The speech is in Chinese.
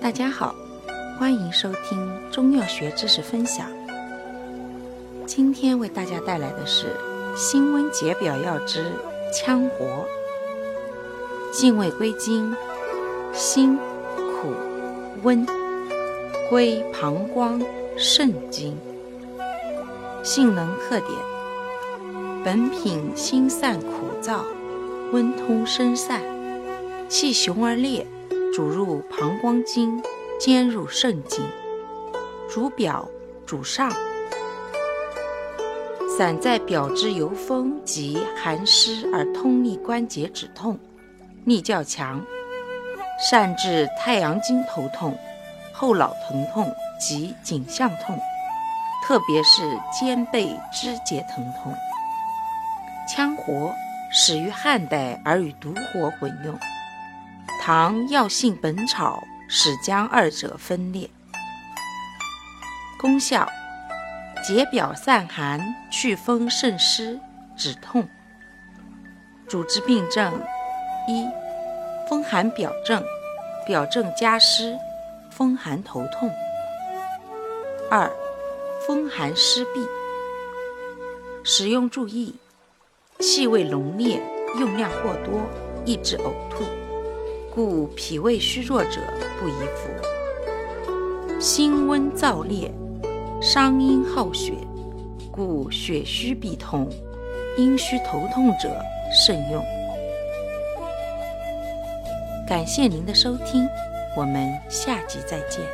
大家好，欢迎收听中药学知识分享。今天为大家带来的是辛温解表药之羌活。性味归经：辛、苦、温，归膀胱、肾经。性能特点：本品辛散苦燥，温通生散，气雄而烈。主入膀胱经，兼入肾经，主表主上，散在表之由风及寒湿而通利关节止痛，力较强，善治太阳经头痛、后脑疼痛及颈项痛，特别是肩背肢节疼痛。羌活始于汉代，而与独活混用。唐药性本草始将二者分裂。功效：解表散寒、祛风渗湿、止痛。主治病症：一、风寒表症，表症加湿，风寒头痛；二、风寒湿痹。使用注意：气味浓烈，用量过多，易致呕吐。故脾胃虚弱者不宜服。心温燥烈，伤阴耗血，故血虚必痛、阴虚头痛者慎用。感谢您的收听，我们下集再见。